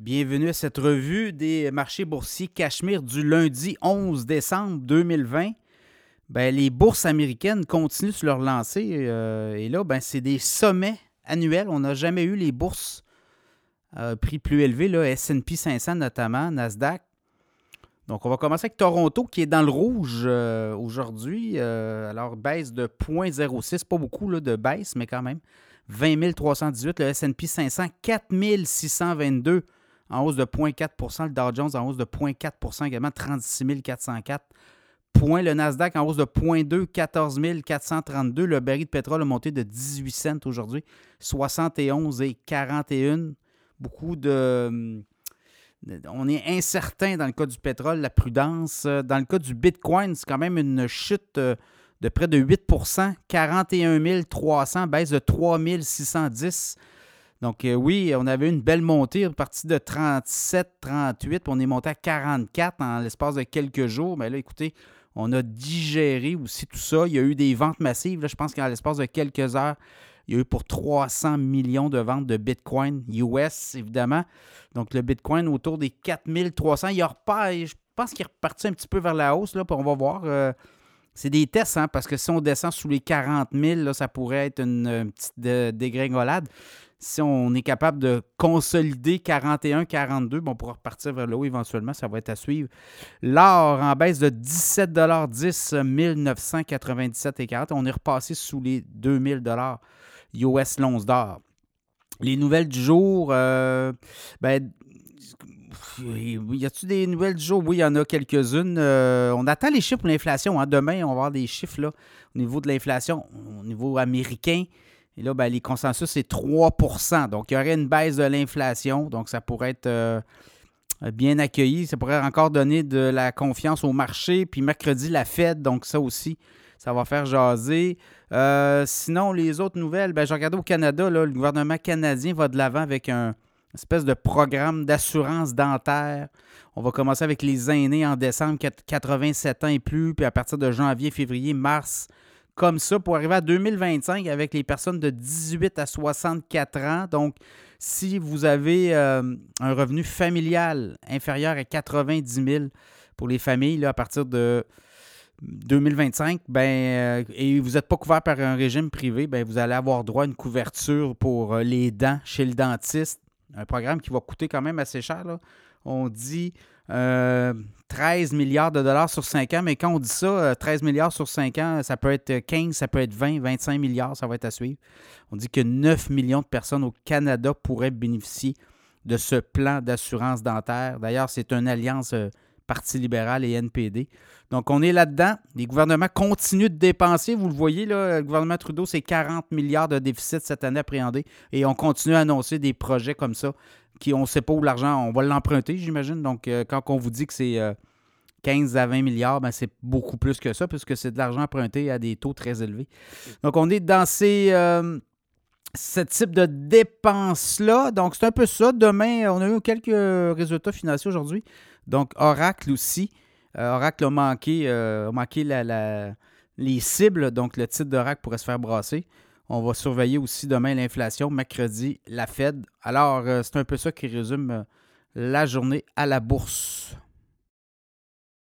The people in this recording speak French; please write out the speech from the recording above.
Bienvenue à cette revue des marchés boursiers Cachemire du lundi 11 décembre 2020. Ben, les bourses américaines continuent sur leur lancée euh, et là, ben, c'est des sommets annuels. On n'a jamais eu les bourses à prix plus élevés, S&P 500 notamment, Nasdaq. Donc, on va commencer avec Toronto qui est dans le rouge euh, aujourd'hui. Euh, alors, baisse de 0,06, pas beaucoup là, de baisse, mais quand même. 20 318, le S&P 500, 4 622 en hausse de 0,4% Le Dow Jones en hausse de 0,4% également, 36 404 points. Le Nasdaq en hausse de 0,2, 14 432. Le baril de pétrole a monté de 18 cents aujourd'hui, 71 et 41. Beaucoup de... On est incertain dans le cas du pétrole, la prudence. Dans le cas du Bitcoin, c'est quand même une chute euh, de près de 8% 41 300, baisse de 3 610. Donc, euh, oui, on avait une belle montée, parti de 37, 38, puis on est monté à 44 en l'espace de quelques jours. Mais là, écoutez, on a digéré aussi tout ça. Il y a eu des ventes massives. je pense qu'en l'espace de quelques heures, il y a eu pour 300 millions de ventes de Bitcoin US, évidemment. Donc, le Bitcoin autour des 4300. Il repart, je pense qu'il est reparti un petit peu vers la hausse. Là, on va voir. Euh, c'est des tests, hein, parce que si on descend sous les 40 000, ça pourrait être une, petite dégringolade si on est capable de consolider 41-42, bon, on pourra repartir vers le haut éventuellement, ça va être à suivre. L'or en baisse de 17,10 1997 et 40. On est repassé sous les 2000 US l'once d'or. Les nouvelles du jour, euh, ben, y a-t-il des nouvelles du jour? Oui, il y en a quelques-unes. Euh, on attend les chiffres pour l'inflation. Hein. Demain, on va avoir des chiffres là, au niveau de l'inflation, au niveau américain. Et là, ben, les consensus, c'est 3% Donc, il y aurait une baisse de l'inflation. Donc, ça pourrait être euh, bien accueilli. Ça pourrait encore donner de la confiance au marché. Puis mercredi, la Fed. Donc, ça aussi, ça va faire jaser. Euh, sinon, les autres nouvelles, ben, j'ai regardé au Canada, le gouvernement canadien va de l'avant avec un espèce de programme d'assurance dentaire. On va commencer avec les aînés en décembre, 87 ans et plus, puis à partir de janvier, février, mars, comme ça pour arriver à 2025 avec les personnes de 18 à 64 ans. Donc, si vous avez euh, un revenu familial inférieur à 90 000 pour les familles à partir de 2025, ben, euh, et vous n'êtes pas couvert par un régime privé, ben, vous allez avoir droit à une couverture pour euh, les dents chez le dentiste. Un programme qui va coûter quand même assez cher. On dit 13 milliards de dollars sur 5 ans, mais quand on dit ça, 13 euh, milliards sur 5 ans, ça peut être 15, ça peut être 20, 25 milliards, ça va être à suivre. On dit que 9 millions de personnes au Canada pourraient bénéficier de ce plan d'assurance dentaire. D'ailleurs, c'est une alliance euh, Parti libéral et NPD. Donc, on est là-dedans. Les gouvernements continuent de dépenser. Vous le voyez, là, le gouvernement Trudeau, c'est 40 milliards de déficit cette année appréhendé. Et on continue à annoncer des projets comme ça qui, on ne sait pas où l'argent, on va l'emprunter, j'imagine. Donc, euh, quand on vous dit que c'est 15 euh, à 20 milliards, ben, c'est beaucoup plus que ça, puisque c'est de l'argent emprunté à des taux très élevés. Donc, on est dans ces, euh, ce type de dépenses-là. Donc, c'est un peu ça. Demain, on a eu quelques résultats financiers aujourd'hui. Donc, Oracle aussi. Oracle a manqué, a manqué les cibles. Donc, le titre d'Oracle pourrait se faire brasser. On va surveiller aussi demain l'inflation, mercredi la Fed. Alors, euh, c'est un peu ça qui résume euh, la journée à la bourse.